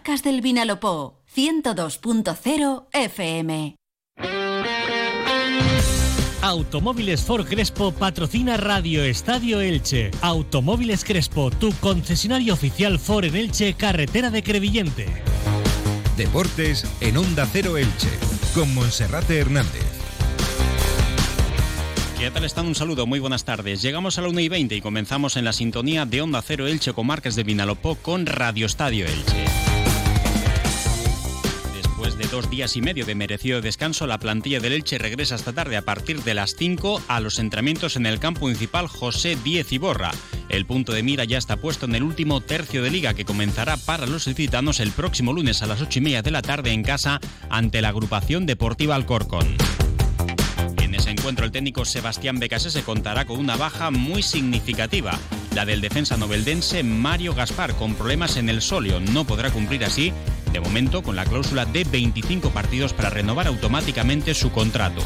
Comarcas del Vinalopó, 102.0 FM. Automóviles Ford Crespo patrocina Radio Estadio Elche. Automóviles Crespo, tu concesionario oficial Ford en Elche, carretera de Crevillente. Deportes en Onda Cero Elche, con Monserrate Hernández. ¿Qué tal están? Un saludo, muy buenas tardes. Llegamos a la 1 y 20 y comenzamos en la sintonía de Onda Cero Elche con Marques de Vinalopó con Radio Estadio Elche. Días y medio de merecido descanso, la plantilla del Elche regresa esta tarde a partir de las 5 a los entrenamientos en el campo municipal José Díez Iborra. El punto de mira ya está puesto en el último tercio de liga que comenzará para los licitanos el próximo lunes a las 8 y media de la tarde en casa ante la agrupación deportiva Alcorcón encuentro el técnico Sebastián Becasese contará con una baja muy significativa, la del defensa noveldense Mario Gaspar, con problemas en el solio. No podrá cumplir así, de momento, con la cláusula de 25 partidos para renovar automáticamente su contrato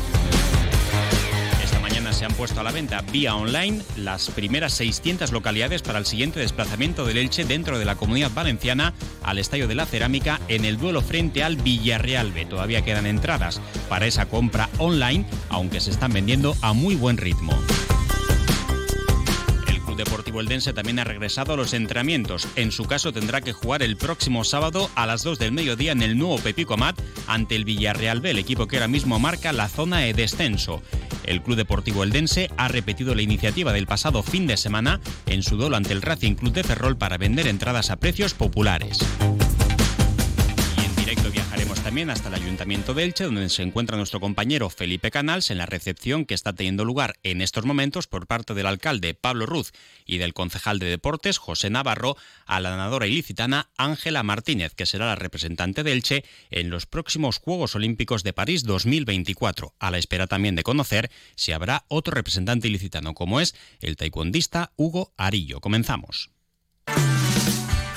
se han puesto a la venta vía online las primeras 600 localidades para el siguiente desplazamiento del Elche dentro de la comunidad valenciana al Estadio de la Cerámica en el duelo frente al Villarreal B. Todavía quedan entradas para esa compra online, aunque se están vendiendo a muy buen ritmo. Deportivo Eldense también ha regresado a los entrenamientos. En su caso tendrá que jugar el próximo sábado a las 2 del mediodía en el nuevo Pepico Amat ante el Villarreal B, el equipo que ahora mismo marca la zona de descenso. El Club Deportivo Eldense ha repetido la iniciativa del pasado fin de semana en su duelo ante el Racing Club de Ferrol para vender entradas a precios populares también hasta el Ayuntamiento de Elche, donde se encuentra nuestro compañero Felipe Canals en la recepción que está teniendo lugar en estos momentos por parte del alcalde Pablo Ruz y del concejal de deportes José Navarro a la ganadora ilicitana Ángela Martínez, que será la representante de Elche en los próximos Juegos Olímpicos de París 2024, a la espera también de conocer si habrá otro representante ilicitano como es el taekwondista Hugo Arillo. Comenzamos.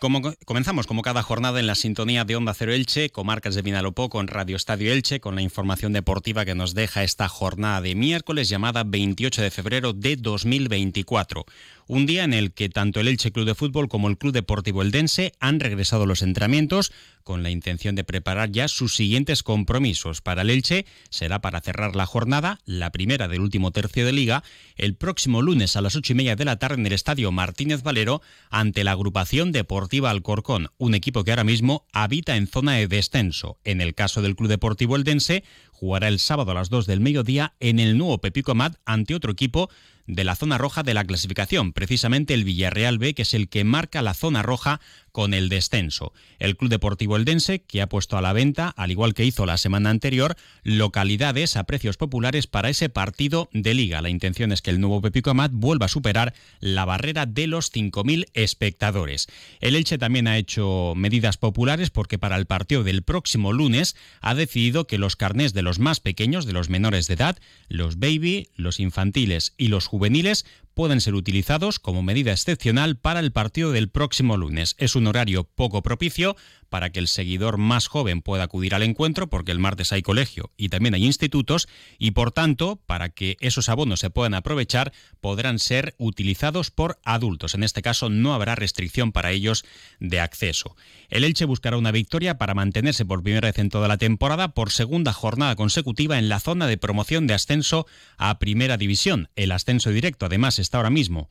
Como, comenzamos como cada jornada en la sintonía de Onda Cero Elche, comarcas de Vinalopó con Radio Estadio Elche, con la información deportiva que nos deja esta jornada de miércoles llamada 28 de febrero de 2024. Un día en el que tanto el Elche Club de Fútbol como el Club Deportivo Eldense han regresado a los entrenamientos con la intención de preparar ya sus siguientes compromisos. Para el Elche será para cerrar la jornada, la primera del último tercio de liga, el próximo lunes a las ocho y media de la tarde en el Estadio Martínez Valero ante la agrupación deportiva Alcorcón, un equipo que ahora mismo habita en zona de descenso. En el caso del Club Deportivo Eldense, jugará el sábado a las 2 del mediodía en el nuevo Pepico Mat ante otro equipo de la zona roja de la clasificación, precisamente el Villarreal B, que es el que marca la zona roja con el descenso. El Club Deportivo Eldense, que ha puesto a la venta, al igual que hizo la semana anterior, localidades a precios populares para ese partido de liga. La intención es que el nuevo Pepico Amat vuelva a superar la barrera de los 5.000 espectadores. El Elche también ha hecho medidas populares porque para el partido del próximo lunes ha decidido que los carnés de los más pequeños, de los menores de edad, los baby, los infantiles y los juveniles, pueden ser utilizados como medida excepcional para el partido del próximo lunes. Es un horario poco propicio para que el seguidor más joven pueda acudir al encuentro, porque el martes hay colegio y también hay institutos, y por tanto, para que esos abonos se puedan aprovechar, podrán ser utilizados por adultos. En este caso, no habrá restricción para ellos de acceso. El Elche buscará una victoria para mantenerse por primera vez en toda la temporada por segunda jornada consecutiva en la zona de promoción de ascenso a Primera División. El ascenso directo, además, ahora mismo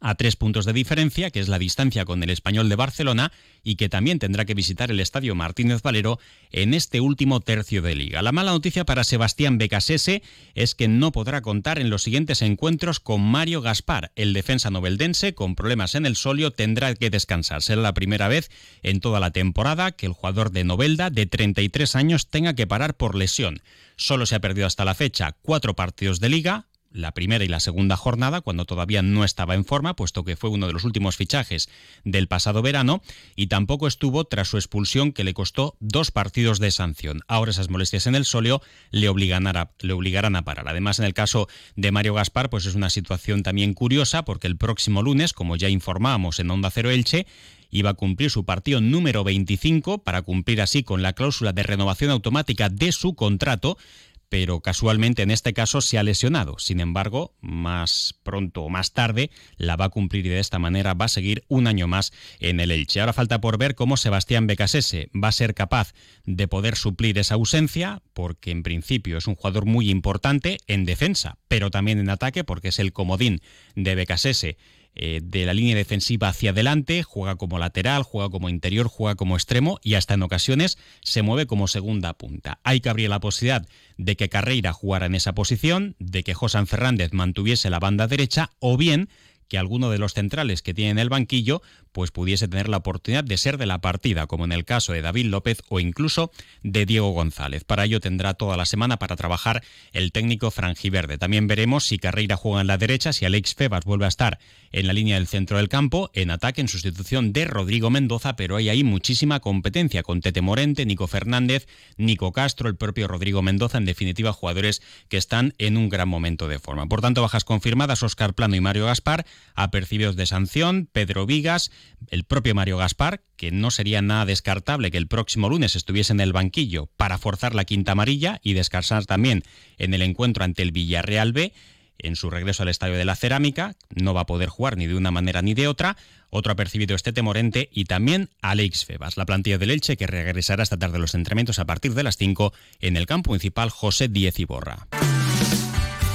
a tres puntos de diferencia, que es la distancia con el español de Barcelona, y que también tendrá que visitar el estadio Martínez Valero en este último tercio de liga. La mala noticia para Sebastián Becasese es que no podrá contar en los siguientes encuentros con Mario Gaspar. El defensa noveldense, con problemas en el solio, tendrá que descansar. Será la primera vez en toda la temporada que el jugador de Novelda, de 33 años, tenga que parar por lesión. Solo se ha perdido hasta la fecha cuatro partidos de liga, la primera y la segunda jornada, cuando todavía no estaba en forma, puesto que fue uno de los últimos fichajes del pasado verano, y tampoco estuvo tras su expulsión que le costó dos partidos de sanción. Ahora esas molestias en el sóleo le obligarán a, le obligarán a parar. Además, en el caso de Mario Gaspar, pues es una situación también curiosa, porque el próximo lunes, como ya informábamos en Onda Cero Elche, iba a cumplir su partido número 25 para cumplir así con la cláusula de renovación automática de su contrato, pero casualmente en este caso se ha lesionado. Sin embargo, más pronto o más tarde la va a cumplir y de esta manera va a seguir un año más en el Elche. Ahora falta por ver cómo Sebastián Becasese va a ser capaz de poder suplir esa ausencia, porque en principio es un jugador muy importante en defensa, pero también en ataque, porque es el comodín de Becasese eh, de la línea defensiva hacia adelante, juega como lateral, juega como interior, juega como extremo y hasta en ocasiones se mueve como segunda punta. Hay que abrir la posibilidad de que Carreira jugara en esa posición, de que José Fernández mantuviese la banda derecha o bien que alguno de los centrales que tiene en el banquillo pues pudiese tener la oportunidad de ser de la partida, como en el caso de David López o incluso de Diego González. Para ello tendrá toda la semana para trabajar el técnico franjiverde. También veremos si Carreira juega en la derecha, si Alex Febas vuelve a estar en la línea del centro del campo, en ataque en sustitución de Rodrigo Mendoza, pero hay ahí muchísima competencia con Tete Morente, Nico Fernández, Nico Castro, el propio Rodrigo Mendoza, en definitiva jugadores que están en un gran momento de forma. Por tanto, bajas confirmadas Oscar Plano y Mario Gaspar, apercibidos de sanción, Pedro Vigas, el propio Mario Gaspar, que no sería nada descartable que el próximo lunes estuviese en el banquillo para forzar la quinta amarilla y descansar también en el encuentro ante el Villarreal B. En su regreso al Estadio de la Cerámica, no va a poder jugar ni de una manera ni de otra. Otro apercibido este Temorente y también Alex Febas, la plantilla del Elche que regresará esta tarde a los entrenamientos a partir de las 5 en el campo municipal José Diez Iborra.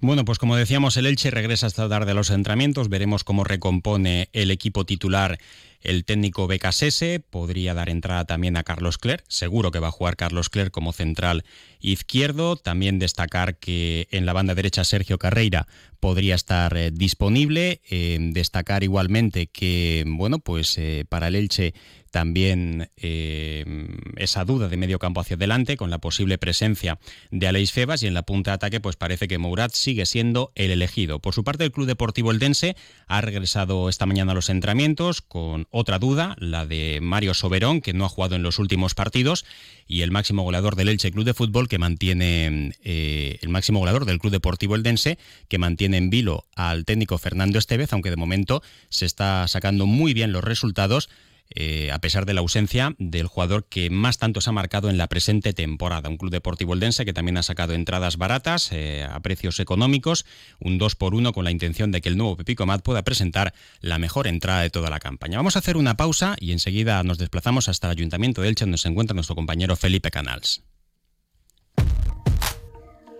Bueno, pues como decíamos, el Elche regresa esta tarde a los entrenamientos. Veremos cómo recompone el equipo titular el técnico Becasese. Podría dar entrada también a Carlos Cler. Seguro que va a jugar Carlos Cler como central izquierdo. También destacar que en la banda derecha Sergio Carreira podría estar eh, disponible. Destacar igualmente que, bueno, pues eh, para el Elche también eh, esa duda de medio campo hacia adelante con la posible presencia de Aleix Febas y en la punta de ataque pues parece que Mourad sigue siendo el elegido. Por su parte el Club Deportivo Eldense ha regresado esta mañana a los entrenamientos con otra duda, la de Mario Soberón que no ha jugado en los últimos partidos y el máximo goleador del Elche Club de Fútbol que mantiene eh, el máximo goleador del Club Deportivo Eldense que mantiene en vilo al técnico Fernando Estevez aunque de momento se está sacando muy bien los resultados eh, a pesar de la ausencia del jugador que más tanto se ha marcado en la presente temporada. Un club deportivo eldense que también ha sacado entradas baratas eh, a precios económicos, un 2 por 1 con la intención de que el nuevo Pepico Mat pueda presentar la mejor entrada de toda la campaña. Vamos a hacer una pausa y enseguida nos desplazamos hasta el Ayuntamiento de Elche donde se encuentra nuestro compañero Felipe Canals.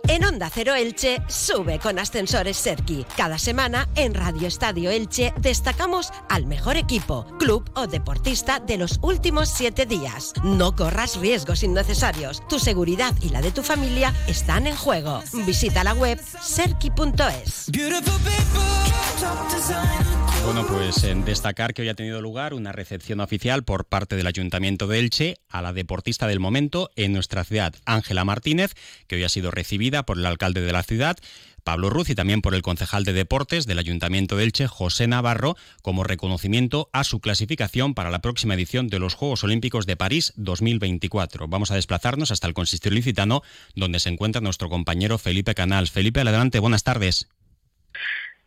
En Onda Cero Elche sube con ascensores Serki. Cada semana en Radio Estadio Elche destacamos al mejor equipo, club o deportista de los últimos siete días. No corras riesgos innecesarios. Tu seguridad y la de tu familia están en juego. Visita la web serki.es. Bueno, pues en destacar que hoy ha tenido lugar una recepción oficial por parte del Ayuntamiento de Elche a la deportista del momento en nuestra ciudad, Ángela Martínez, que hoy ha sido recibida por el alcalde de la ciudad Pablo Ruz y también por el concejal de deportes del Ayuntamiento de Elche, José Navarro, como reconocimiento a su clasificación para la próxima edición de los Juegos Olímpicos de París 2024. Vamos a desplazarnos hasta el consistorio licitano, donde se encuentra nuestro compañero Felipe Canals. Felipe, adelante, buenas tardes.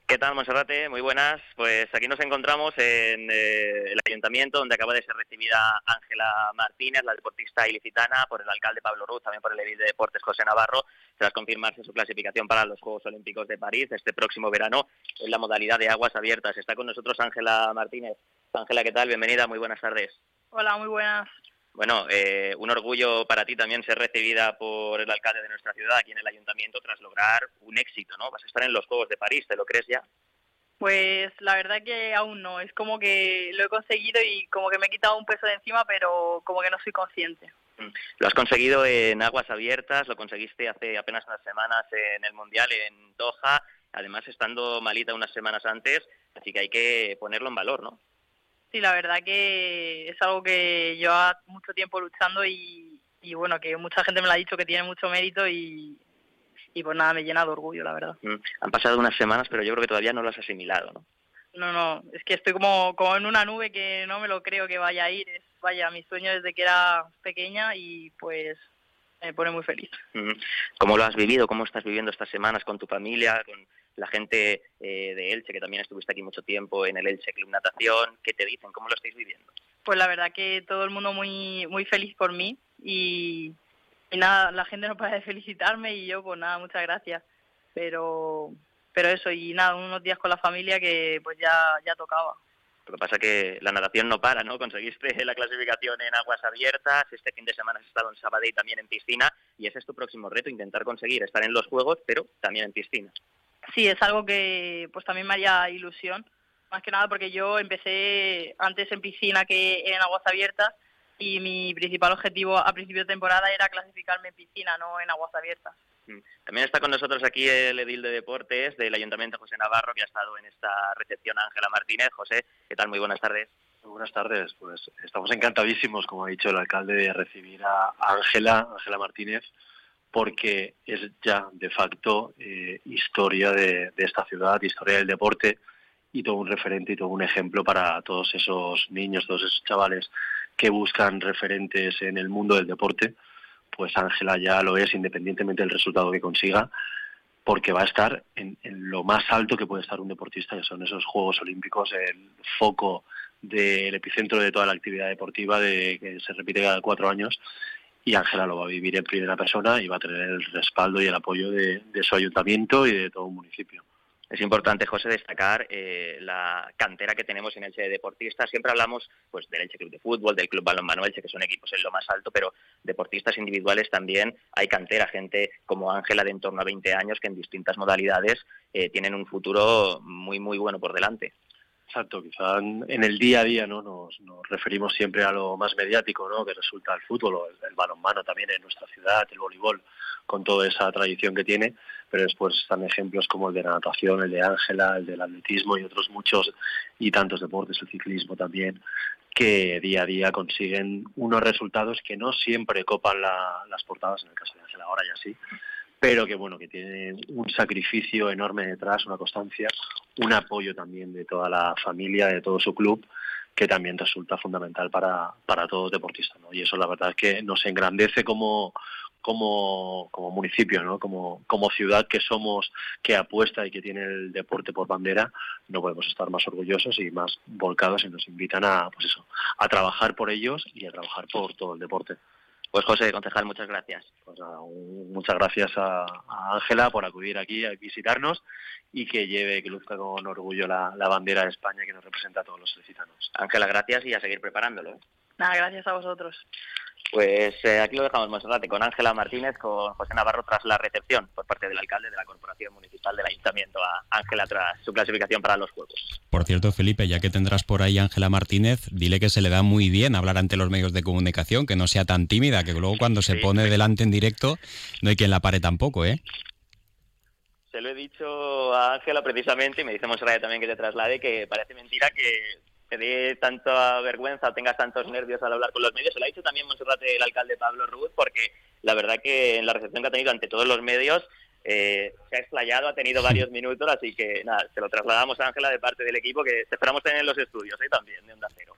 ¿Qué tal, Monserrate? Muy buenas. Pues aquí nos encontramos en eh, el ayuntamiento donde acaba de ser recibida Ángela Martínez, la deportista ilicitana, por el alcalde Pablo Ruz, también por el edil de deportes José Navarro, tras confirmarse su clasificación para los Juegos Olímpicos de París este próximo verano en la modalidad de aguas abiertas. Está con nosotros Ángela Martínez. Ángela, ¿qué tal? Bienvenida, muy buenas tardes. Hola, muy buenas. Bueno, eh, un orgullo para ti también ser recibida por el alcalde de nuestra ciudad aquí en el ayuntamiento tras lograr un éxito, ¿no? Vas a estar en los Juegos de París, ¿te lo crees ya? Pues la verdad que aún no, es como que lo he conseguido y como que me he quitado un peso de encima, pero como que no soy consciente. Mm. Lo has conseguido en aguas abiertas, lo conseguiste hace apenas unas semanas en el Mundial en Doha, además estando malita unas semanas antes, así que hay que ponerlo en valor, ¿no? Sí, la verdad que es algo que lleva mucho tiempo luchando y, bueno, que mucha gente me lo ha dicho que tiene mucho mérito y, y pues nada, me llena de orgullo, la verdad. Mm. Han pasado unas semanas, pero yo creo que todavía no lo has asimilado, ¿no? No, no, es que estoy como, como en una nube que no me lo creo que vaya a ir. Es, vaya, mi sueño desde que era pequeña y pues me pone muy feliz. Mm. ¿Cómo lo has vivido? ¿Cómo estás viviendo estas semanas con tu familia, con la gente eh, de Elche, que también estuviste aquí mucho tiempo en el Elche Club Natación, ¿qué te dicen? ¿Cómo lo estáis viviendo? Pues la verdad que todo el mundo muy muy feliz por mí y, nada, la gente no para de felicitarme y yo pues nada, muchas gracias. Pero pero eso y nada, unos días con la familia que pues ya ya tocaba. Lo que pasa que la natación no para, ¿no? Conseguiste la clasificación en aguas abiertas, este fin de semana has estado en Sabadell también en piscina y ese es tu próximo reto, intentar conseguir estar en los Juegos, pero también en piscina sí, es algo que pues también me haría ilusión, más que nada porque yo empecé antes en piscina que en aguas abiertas y mi principal objetivo a principio de temporada era clasificarme en piscina, no en aguas abiertas. Mm. También está con nosotros aquí el edil de deportes del Ayuntamiento José Navarro, que ha estado en esta recepción Ángela Martínez. José, ¿qué tal? Muy buenas tardes. Muy buenas tardes. Pues estamos encantadísimos, como ha dicho el alcalde, de recibir a Ángela, Ángela Martínez, porque es ya de facto eh, historia de, esta ciudad, historia del deporte y todo un referente y todo un ejemplo para todos esos niños, todos esos chavales que buscan referentes en el mundo del deporte. Pues Ángela ya lo es independientemente del resultado que consiga, porque va a estar en, en lo más alto que puede estar un deportista, que son esos Juegos Olímpicos, el foco del epicentro de toda la actividad deportiva de, que se repite cada cuatro años y Ángela lo va a vivir en primera persona y va a tener el respaldo y el apoyo de, su ayuntamiento y de todo un municipio. Es importante, José, destacar eh, la cantera que tenemos en Elche de deportistas. Siempre hablamos pues, del Elche Club de Fútbol, del Club Balonmano Elche, que son equipos en lo más alto, pero deportistas individuales también hay cantera, gente como Ángela de en torno a 20 años que en distintas modalidades eh, tienen un futuro muy, muy bueno por delante. Exacto, quizá en el día a día no nos, referimos siempre a lo más mediático, ¿no? que resulta el fútbol o el, balonmano también en nuestra ciudad, el voleibol, con toda esa tradición que tiene, pero después están ejemplos como el de la natación, el de Ángela, el del atletismo y otros muchos y tantos deportes, el ciclismo también, que día a día consiguen unos resultados que no siempre copan las portadas, en el caso de Ángela ahora ya sí, pero que bueno, que tiene un sacrificio enorme detrás, una constancia, un apoyo también de toda la familia, de todo su club, que también resulta fundamental para, para todo deportista, ¿no? Y eso la verdad es que nos engrandece como, como, como municipio, ¿no? Como, como ciudad que somos, que apuesta y que tiene el deporte por bandera, no podemos estar más orgullosos y más volcados y nos invitan a, pues eso, a trabajar por ellos y a trabajar por todo el deporte. Pues José, concejal, muchas gracias. Pues muchas gracias a Ángela por acudir aquí a visitarnos y que lleve, que luzca con orgullo la, bandera de España que nos representa a todos los solicitanos. Ángela, gracias y a seguir preparándolo. Nada, gracias a vosotros. Pues eh, aquí lo dejamos, Monserrate, con Ángela Martínez, con José Navarro tras la recepción por parte del alcalde de la Corporación Municipal del Ayuntamiento a Ángela tras su clasificación para los Juegos. Por cierto, Felipe, ya que tendrás por ahí Ángela Martínez, dile que se le da muy bien hablar ante los medios de comunicación, que no sea tan tímida, que luego cuando se pone delante en directo no hay quien la pare tampoco, ¿eh? Se lo he dicho a Ángela precisamente y me dice Monserrate también que te traslade que parece mentira que te dé tanta vergüenza o tengas tantos nervios al hablar con los medios. Se lo ha dicho también Monserrate el alcalde Pablo Ruz, porque la verdad que en la recepción que ha tenido ante todos los medios eh, se ha explayado, ha tenido varios minutos, así que nada, se lo trasladamos a Ángela de parte del equipo que esperamos tener en los estudios ¿eh? también de Onda Cero.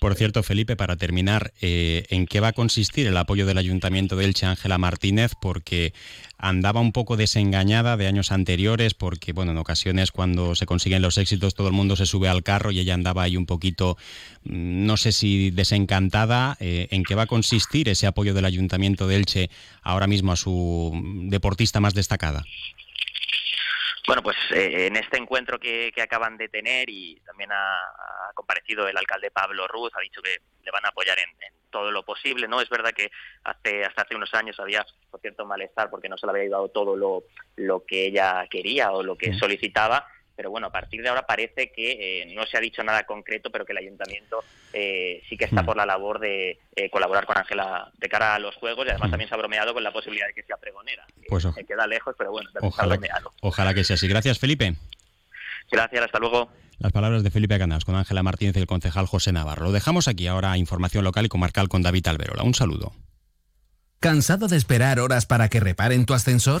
Por cierto, Felipe, para terminar, eh, ¿en qué va a consistir el apoyo del Ayuntamiento de Elche Ángela Martínez? Porque andaba un poco desengañada de años anteriores, porque bueno, en ocasiones cuando se consiguen los éxitos todo el mundo se sube al carro y ella andaba ahí un poquito, mm, no sé si desencantada. Eh, ¿En qué va a consistir ese apoyo del Ayuntamiento de Elche ahora mismo a su deportista más destacada? Bueno, pues eh, en este encuentro que, acaban de tener y también ha, comparecido el alcalde Pablo Ruz, ha dicho que le van a apoyar en, todo lo posible, ¿no? Es verdad que hace hasta hace unos años había, por cierto, malestar porque no se le había dado todo lo, lo que ella quería o lo que solicitaba, pero bueno, a partir de ahora parece que eh, no se ha dicho nada concreto, pero que el ayuntamiento eh, sí que está mm. por la labor de eh, colaborar con Ángela de cara a los juegos y además mm. también se ha bromeado con la posibilidad de que sea pregonera. Pues queda lejos, pero bueno, ojalá, ojalá que sea así. Gracias, Felipe. Gracias, hasta luego. Las palabras de Felipe Canals con Ángela Martínez y el concejal José Navarro. Lo dejamos aquí ahora información local y comarcal con David Alberola. Un saludo. ¿Cansado de esperar horas para que reparen tu ascensor?